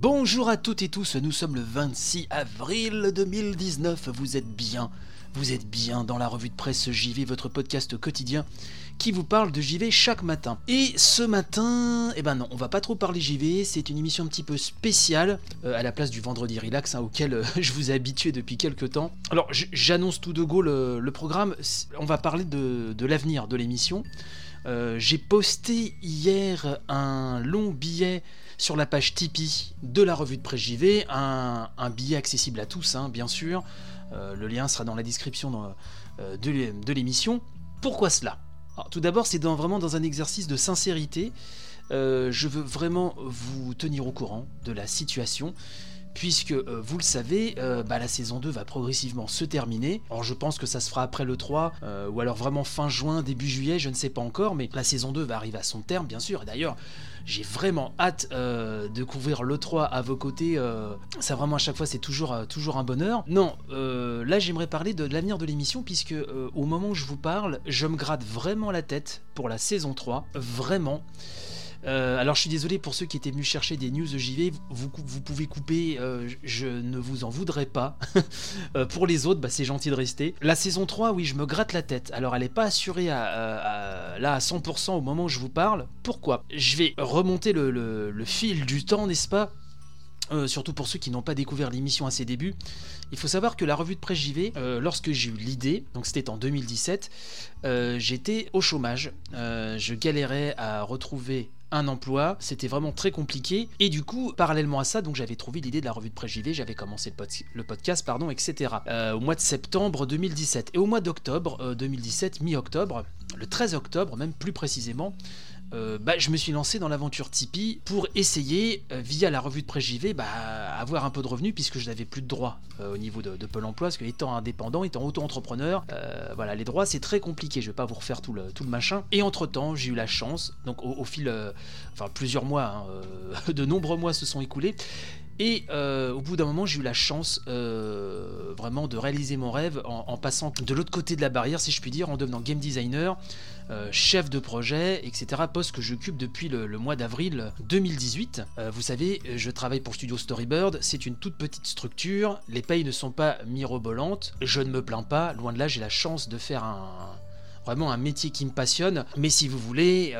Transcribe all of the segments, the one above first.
Bonjour à toutes et tous, nous sommes le 26 avril 2019, vous êtes bien, vous êtes bien dans la revue de presse JV, votre podcast quotidien qui vous parle de JV chaque matin. Et ce matin, eh ben non, on va pas trop parler JV, c'est une émission un petit peu spéciale, euh, à la place du vendredi relax hein, auquel euh, je vous ai habitué depuis quelques temps. Alors j'annonce tout de go le, programme, on va parler de, de l'avenir de l'émission. Euh, J'ai posté hier un long billet sur la page Tipeee de la revue de presse JV, un, billet accessible à tous, hein, bien sûr. Euh, le lien sera dans la description euh, de l'é- de l'émission. Pourquoi cela? Tout d'abord, c'est vraiment dans un exercice de sincérité. Euh, je veux vraiment vous tenir au courant de la situation. Puisque euh, vous le savez, euh, bah, la saison 2 va progressivement se terminer. Alors je pense que ça se fera après le 3, euh, ou alors vraiment fin juin, début juillet, je ne sais pas encore, mais la saison 2 va arriver à son terme, bien sûr. Et d'ailleurs, j'ai vraiment hâte de couvrir le 3 à vos côtés. ça vraiment à chaque fois c'est toujours, un bonheur. Non, là j'aimerais parler de l'avenir de l'émission puisque au moment où je vous parle, je me gratte vraiment la tête pour la saison 3. Vraiment. Euh, alors je suis désolé pour ceux qui étaient venus chercher des news JV, vous, pouvez couper, euh, je ne vous en voudrais pas. Euh, pour les autres, bah, c'est gentil de rester. La saison 3, oui, je me gratte la tête. Alors elle n'est pas assurée à, là à 100% au moment où je vous parle. Pourquoi? Je vais remonter le, fil du temps, n'est-ce pas? Surtout pour ceux qui n'ont pas découvert l'émission à ses débuts. Il faut savoir que la revue de presse JV, lorsque j'ai eu l'idée, donc c'était en 2017, euh, j'étais au chômage. Je galérais à retrouver un emploi, c'était vraiment très compliqué. Et du coup, parallèlement à ça, donc j'avais trouvé l'idée de la revue de presse JV, j'avais commencé le, pod- le podcast, pardon, etc. euh, au mois de septembre 2017. Et au mois d'octobre euh, 2017, mi-octobre, le 13 octobre même plus précisément, euh, bah, je me suis lancé dans l'aventure Tipeee pour essayer, euh, via la revue de presse JV, bah, avoir un peu de revenus puisque je n'avais plus de droits euh, au niveau de, Pôle emploi, parce que étant indépendant, étant auto-entrepreneur, voilà, les droits c'est très compliqué, je vais pas vous refaire tout le, tout le machin. Et entre-temps, j'ai eu la chance, donc au, fil, enfin plusieurs mois, hein, de nombreux mois se sont écoulés, et euh, au bout d'un moment, j'ai eu la chance euh, vraiment de réaliser mon rêve en, passant de l'autre côté de la barrière, si je puis dire, en devenant game designer, euh, chef de projet, etc. Poste que j'occupe depuis le, mois d'avril 2018. Euh, vous savez, je travaille pour Studio Storybird, c'est une toute petite structure, les payes ne sont pas mirobolantes, je ne me plains pas, loin de là, j'ai la chance de faire un vraiment un métier qui me passionne. Mais si vous voulez,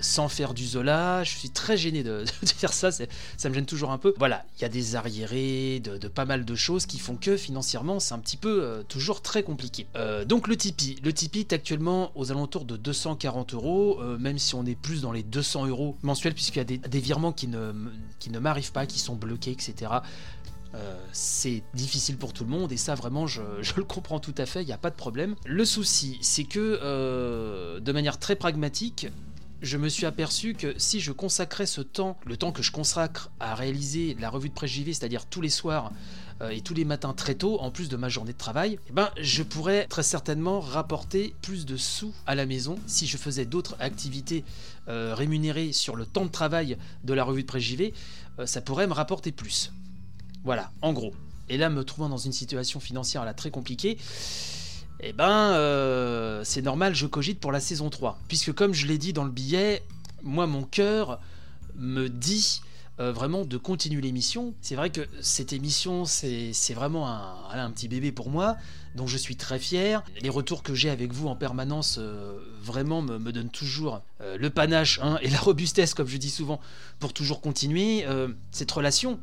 sans faire du Zola, je suis très gêné de, faire ça, ça me gêne toujours un peu. Voilà, il y a des arriérés, de, pas mal de choses qui font que financièrement, c'est un petit peu euh, toujours très compliqué. Euh, donc le Tipeee, le Tipeee est actuellement aux alentours de 240 euros, euh, même si on est plus dans les 200 euros mensuels, puisqu'il y a des, virements qui ne, qui ne m'arrivent pas, qui sont bloqués, etc. C'est difficile pour tout le monde et ça vraiment je, le comprends tout à fait, il n'y a pas de problème. Le souci c'est que de manière très pragmatique, je me suis aperçu que si je consacrais ce temps, le temps que je consacre à réaliser la revue de presse JV, c'est-à-dire tous les soirs euh, et tous les matins très tôt, en plus de ma journée de travail, eh ben, je pourrais très certainement rapporter plus de sous à la maison si je faisais d'autres activités euh, rémunérées sur le temps de travail de la revue de presse JV, euh, ça pourrait me rapporter plus. Voilà, en gros. Et là, me trouvant dans une situation financière là très compliquée, eh ben, euh, c'est normal, je cogite pour la saison 3. Puisque comme je l'ai dit dans le billet, moi, mon cœur me dit euh, vraiment de continuer l'émission. C'est vrai que cette émission, c'est vraiment un, un petit bébé pour moi, dont je suis très fier. Les retours que j'ai avec vous en permanence, euh, vraiment, me, me donnent toujours le panache hein, et la robustesse, comme je dis souvent, pour toujours continuer cette relation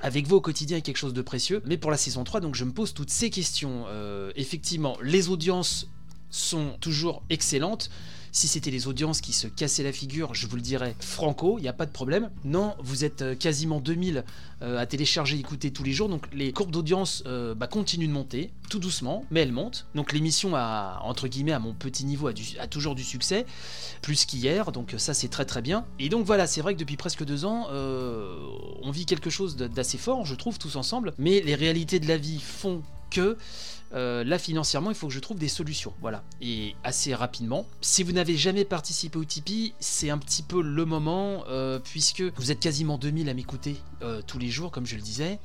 avec vous au quotidien est quelque chose de précieux. Mais pour la saison 3, donc je me pose toutes ces questions. Euh, effectivement, les audiences sont toujours excellentes. Si c'était les audiences qui se cassaient la figure, je vous le dirais franco, il n'y a pas de problème. Non, vous êtes euh, quasiment 2000 euh, à télécharger, écouter tous les jours, donc les courbes d'audience euh, bah, continuent de monter, tout doucement, mais elles montent. Donc l'émission entre guillemets, à mon petit niveau, a, toujours du succès, plus qu'hier, donc ça c'est très très bien. Et donc voilà, c'est vrai que depuis presque deux ans, on vit quelque chose d'assez fort, je trouve, tous ensemble, mais les réalités de la vie font que euh, là financièrement il faut que je trouve des solutions. Voilà. Et assez rapidement. Si vous n'avez jamais participé au Tipeee c'est un petit peu le moment euh, puisque vous êtes quasiment 2000 à m'écouter euh, tous les jours comme je le disais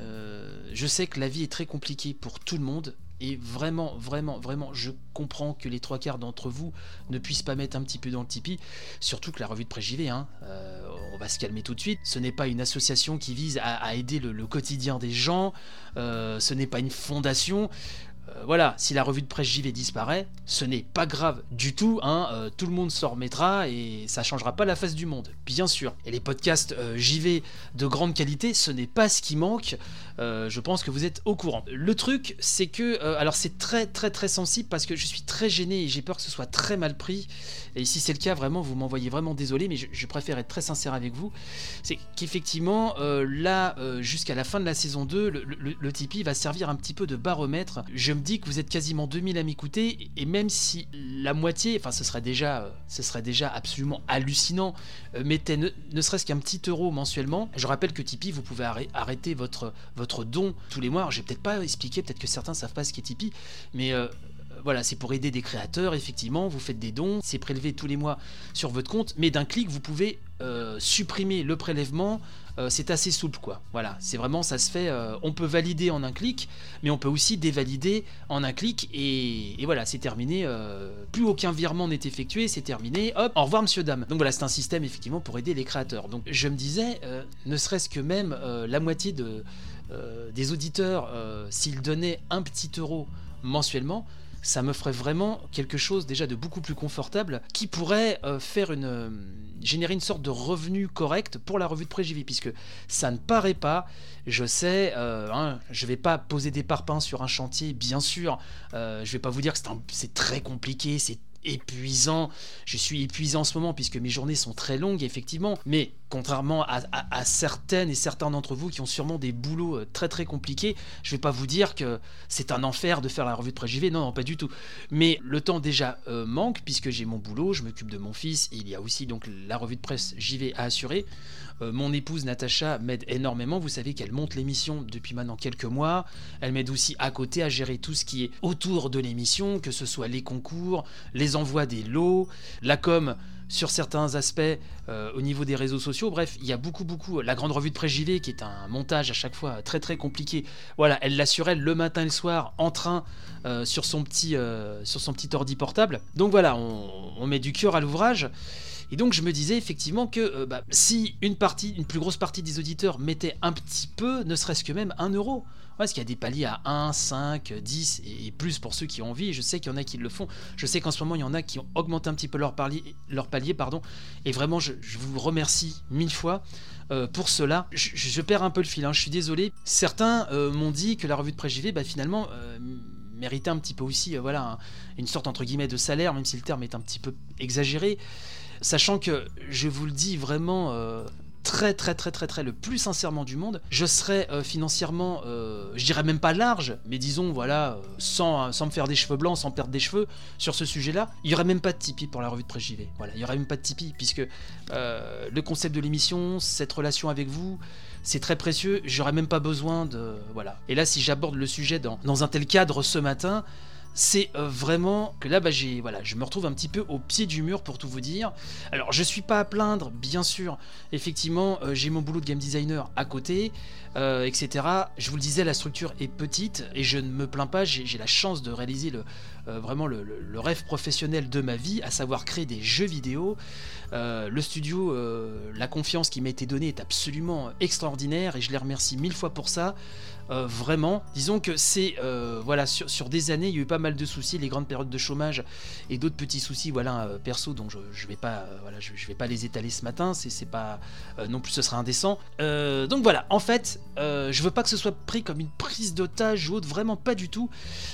Euh, je sais que la vie est très compliquée pour tout le monde et vraiment vraiment vraiment je comprends que les trois quarts d'entre vous ne puissent pas mettre un petit peu dans le Tipeee surtout que la revue de presse JV hein, euh, on va se calmer tout de suite ce n'est pas une association qui vise à, aider le, le quotidien des gens euh, ce n'est pas une fondation. Euh, voilà, si la revue de presse JV disparaît, ce n'est pas grave du tout, hein, euh, tout le monde s'en remettra et ça changera pas la face du monde, bien sûr. Et les podcasts euh, JV de grande qualité, ce n'est pas ce qui manque, je pense que vous êtes au courant. Le truc, c'est que, alors c'est très très très sensible parce que je suis très gêné et j'ai peur que ce soit très mal pris. Et si c'est le cas, vraiment, vous m'envoyez vraiment désolé, mais je, préfère être très sincère avec vous c'est qu'effectivement, là, jusqu'à la fin de la saison 2, le, Tipeee va servir un petit peu de baromètre. Dis que vous êtes quasiment 2000 à m'écouter, et même si la moitié, enfin ce serait déjà, euh, ce serait déjà absolument hallucinant, euh, mettait ne, serait-ce qu'un petit euro mensuellement, je rappelle que Tipeee, vous pouvez arrê- arrêter votre, votre don tous les mois. Alors, Je vais peut-être pas expliquer, peut-être que certains savent pas ce qu'est Tipeee, mais... euh, voilà, c'est pour aider des créateurs, effectivement, vous faites des dons, c'est prélevé tous les mois sur votre compte, mais d'un clic, vous pouvez euh, supprimer le prélèvement, euh, c'est assez souple, quoi. Voilà, c'est vraiment, ça se fait, euh, on peut valider en un clic, mais on peut aussi dévalider en un clic, et, voilà, c'est terminé, plus aucun virement n'est effectué, c'est terminé, hop, au revoir monsieur, dame. Donc voilà, c'est un système, effectivement, pour aider les créateurs. Donc je me disais, ne serait-ce que même la moitié de, des auditeurs, s'ils donnaient un petit euro mensuellement, ça me ferait vraiment quelque chose déjà de beaucoup plus confortable qui pourrait euh, faire une euh, générer une sorte de revenu correct pour la revue de JV puisque ça ne paraît pas je sais euh, hein, je vais pas poser des parpaings sur un chantier bien sûr euh, je vais pas vous dire que c'est très compliqué c'est épuisant. Je suis épuisé en ce moment puisque mes journées sont très longues, effectivement. Mais contrairement à, certaines et certains d'entre vous qui ont sûrement des boulots euh, très très compliqués, je vais pas vous dire que c'est un enfer de faire la revue de presse JV. Non, non, pas du tout. Mais le temps déjà euh, manque puisque j'ai mon boulot, je m'occupe de mon fils il y a aussi donc la revue de presse JV à assurer. Euh, mon épouse Natacha m'aide énormément. Vous savez qu'elle monte l'émission depuis maintenant quelques mois. Elle m'aide aussi à côté à gérer tout ce qui est autour de l'émission, que ce soit les concours, les envois des lots, la com sur certains aspects euh, au niveau des réseaux sociaux. Bref, il y a beaucoup, beaucoup. La grande revue de presse JV, qui est un montage à chaque fois très, très compliqué. Voilà, elle l'assure elle le matin et le soir en train euh, sur son petit, euh, sur ordi portable. Donc voilà, on met du cœur à l'ouvrage. Et donc je me disais effectivement que euh, bah, si une partie, une plus grosse partie des auditeurs mettait un petit peu, ne serait-ce que même un euro, parce qu'il y a des paliers à 1, 5, 10 et plus pour ceux qui ont envie. Je sais qu'il y en a qui le font. Je sais qu'en ce moment, il y en a qui ont augmenté un petit peu leur palier, leur palier pardon. Et vraiment, je, vous remercie mille fois euh, pour cela. Je, perds un peu le fil, hein, je suis désolé. Certains euh, m'ont dit que la revue de presse JV, bah, finalement, méritait un petit peu aussi, voilà, un- une sorte entre guillemets de salaire, même si le terme est un petit peu exagéré. Sachant que, je vous le dis vraiment euh, très très très très très le plus sincèrement du monde, je serais euh, financièrement, euh, je dirais même pas large, mais disons voilà, euh, sans, me faire des cheveux blancs, sans perdre des cheveux sur ce sujet-là, il y aurait même pas de Tipeee pour la revue de presse JV. Voilà, il y aurait même pas de Tipeee puisque le concept de l'émission, cette relation avec vous, c'est très précieux. J'aurais même pas besoin de voilà. Et là, si j'aborde le sujet dans un tel cadre ce matin, c'est euh, vraiment que là, bah, j'ai voilà, je me retrouve un petit peu au pied du mur pour tout vous dire. Alors, je suis pas à plaindre, bien sûr. Effectivement, euh, j'ai mon boulot de game designer à côté, euh, etc. Je vous le disais, la structure est petite et je ne me plains pas. J'ai j'ai la chance de réaliser le, euh, vraiment le, rêve professionnel de ma vie, à savoir créer des jeux vidéo. Euh, le studio, euh, la confiance qui m'a été donnée est absolument extraordinaire et je les remercie mille fois pour ça. Vraiment, disons que c'est voilà sur, sur des années, il y a eu pas mal de soucis, les grandes périodes de chômage et d'autres petits soucis, voilà, perso, donc je, je vais pas, voilà, je, je vais pas les étaler ce matin, c'est pas, non plus ce serait indécent. Donc voilà, en fait, je veux pas que ce soit pris comme une prise d'otage ou autre, vraiment pas du tout,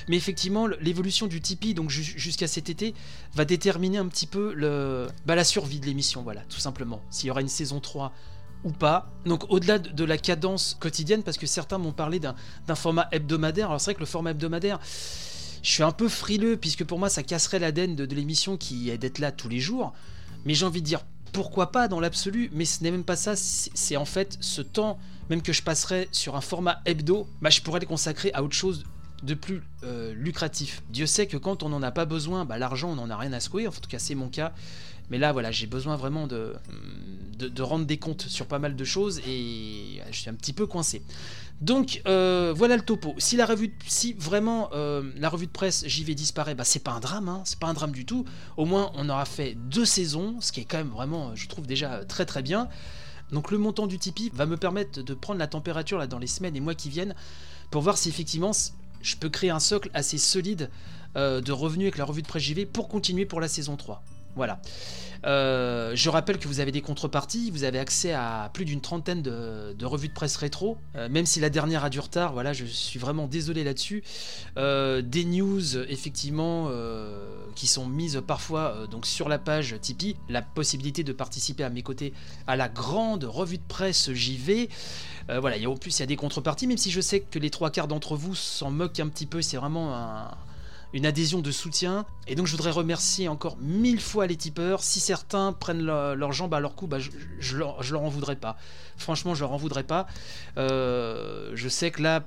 mais effectivement, l'évolution du Tipeee, donc ju- jusqu'à cet été, va déterminer un petit peu bah, la survie de l'émission, voilà, tout simplement. S'il y aura une saison 3 ou pas. Donc au-delà de la cadence quotidienne, parce que certains m'ont parlé d'un format hebdomadaire, alors c'est vrai que le format hebdomadaire, je suis un peu frileux, puisque pour moi ça casserait l'ADN de, de l'émission qui est d'être là tous les jours, mais j'ai envie de dire pourquoi pas dans l'absolu, mais ce n'est même pas ça, c'est c'est en fait ce temps même que je passerais sur un format hebdo, bah, je pourrais le consacrer à autre chose de plus euh, lucratif. Dieu sait que quand on n'en a pas besoin, bah, l'argent on n'en a rien à secouer, en tout cas c'est mon cas. Mais là voilà, j'ai besoin vraiment de, de, rendre des comptes sur pas mal de choses et je suis un petit peu coincé. Donc euh, voilà le topo. Si la revue, de- si vraiment euh, la revue de presse JV disparaît, bah c'est pas un drame, hein, c'est pas un drame du tout. Au moins on aura fait deux saisons, ce qui est quand même vraiment, je trouve déjà très très bien. Donc le montant du Tipeee va me permettre de prendre la température là dans les semaines et mois qui viennent pour voir si effectivement je peux créer un socle assez solide euh, de revenus avec la revue de presse JV pour continuer pour la saison 3. Voilà. Euh, je rappelle que vous avez des contreparties, vous avez accès à plus d'une trentaine de, revues de presse rétro, euh, même si la dernière a du retard, voilà, je suis vraiment désolé là-dessus. Euh, des news, effectivement, qui sont mises parfois donc sur la page Tipeee, la possibilité de participer à mes côtés à la grande revue de presse JV. Voilà, et en plus il y a des contreparties, même si je sais que les trois quarts d'entre vous s'en moquent un petit peu, c'est vraiment un- une adhésion de soutien. Et donc je voudrais remercier encore mille fois les tipeurs. Si certains prennent leur- leurs jambes à leur cou, bah, je, je leur, en voudrais pas. Franchement, je leur en voudrais pas. Euh, je sais que là,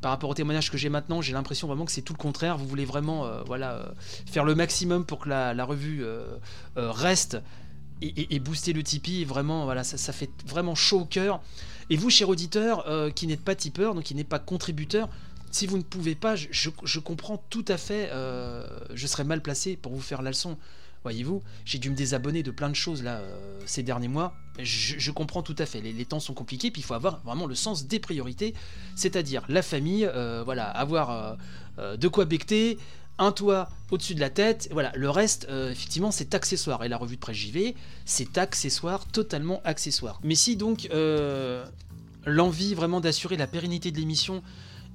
par rapport au témoignage que j'ai maintenant, j'ai l'impression vraiment que c'est tout le contraire. Vous voulez vraiment euh, voilà, euh, faire le maximum pour que la, revue reste et, booster le Tipeee. Vraiment, voilà, ça, ça fait vraiment chaud au cœur. Et vous, cher auditeur, qui n'êtes pas tipeur, donc qui n'êtes pas contributeur, si vous ne pouvez pas, je, comprends tout à fait, euh, je serais mal placé pour vous faire la leçon. Voyez-vous, j'ai dû me désabonner de plein de choses là euh, ces derniers mois. Je, comprends tout à fait. Les, temps sont compliqués, puis il faut avoir vraiment le sens des priorités, c'est-à-dire la famille, euh, voilà, avoir de quoi becter, un toit au-dessus de la tête. Voilà, le reste, effectivement, c'est accessoire. Et la revue de presse JV, c'est accessoire, totalement accessoire. Mais si donc l'envie vraiment d'assurer la pérennité de l'émission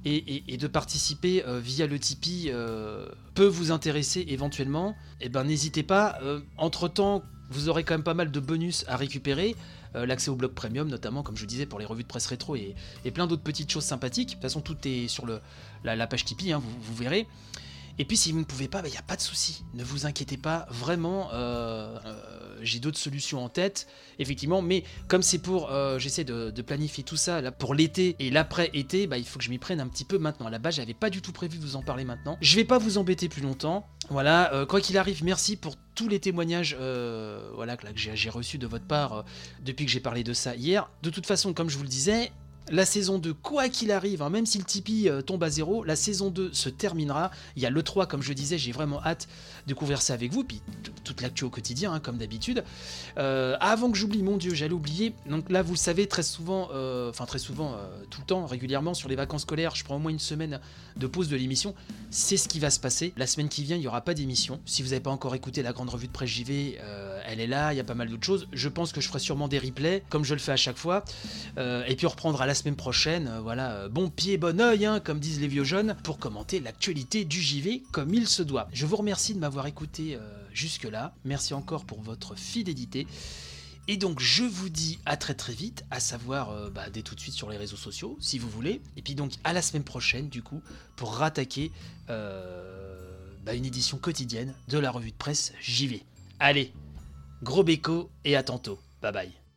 et, et- et de participer euh, via le Tipeee euh, peut vous intéresser éventuellement, eh ben n'hésitez pas. entre temps, vous aurez quand même pas mal de bonus à récupérer. Euh, L'accès au blog premium, notamment, comme je disais, pour les revues de presse rétro et, et plein d'autres petites choses sympathiques. De toute façon, tout est sur la, page Tipeee, hein, vous, verrez. Et puis si vous ne pouvez pas, il n'y a pas de souci. Ne vous inquiétez pas, vraiment, euh, euh, j'ai d'autres solutions en tête, effectivement. Mais comme c'est pour, euh, j'essaie de, planifier tout ça pour l'été et l'après-été, bah, il faut que je m'y prenne un petit peu maintenant. À la base, j'avais pas du tout prévu de vous en parler maintenant. Je vais pas vous embêter plus longtemps. Voilà, euh, quoi qu'il arrive, merci pour tous les témoignages euh, voilà, que, j'ai reçus de votre part depuis que j'ai parlé de ça hier. De toute façon, comme je vous le disais, la saison 2, quoi qu'il arrive, hein, même si le Tipeee euh, tombe à zéro, la saison 2 se terminera. Il y a le 3, comme je disais, j'ai vraiment hâte de couvrir ça avec vous, puis toute l'actu au quotidien, hein, comme d'habitude. Euh, avant que j'oublie, mon Dieu, j'allais oublier. Donc là, vous le savez, très souvent, euh, enfin très souvent, tout le temps, régulièrement, sur les vacances scolaires, je prends au moins une semaine de pause de l'émission. C'est ce qui va se passer. La semaine qui vient, il n'y aura pas d'émission. Si vous n'avez pas encore écouté la grande revue de presse JV, elle est là, il y a pas mal d'autres choses. Je pense que je ferai sûrement des replays, comme je le fais à chaque fois. Et puis on reprendra la semaine prochaine, euh, voilà, euh, bon pied, bon oeil, hein, comme disent les vieux jeunes, pour commenter l'actualité du JV comme il se doit. Je vous remercie de m'avoir écouté euh, jusque-là. Merci encore pour votre fidélité. Et donc je vous dis à très très vite, à savoir bah, dès tout de suite sur les réseaux sociaux, si vous voulez. Et puis donc à la semaine prochaine, du coup, pour rattaquer bah, une édition quotidienne de la revue de presse JV. Allez, gros béco et à tantôt. Bye bye.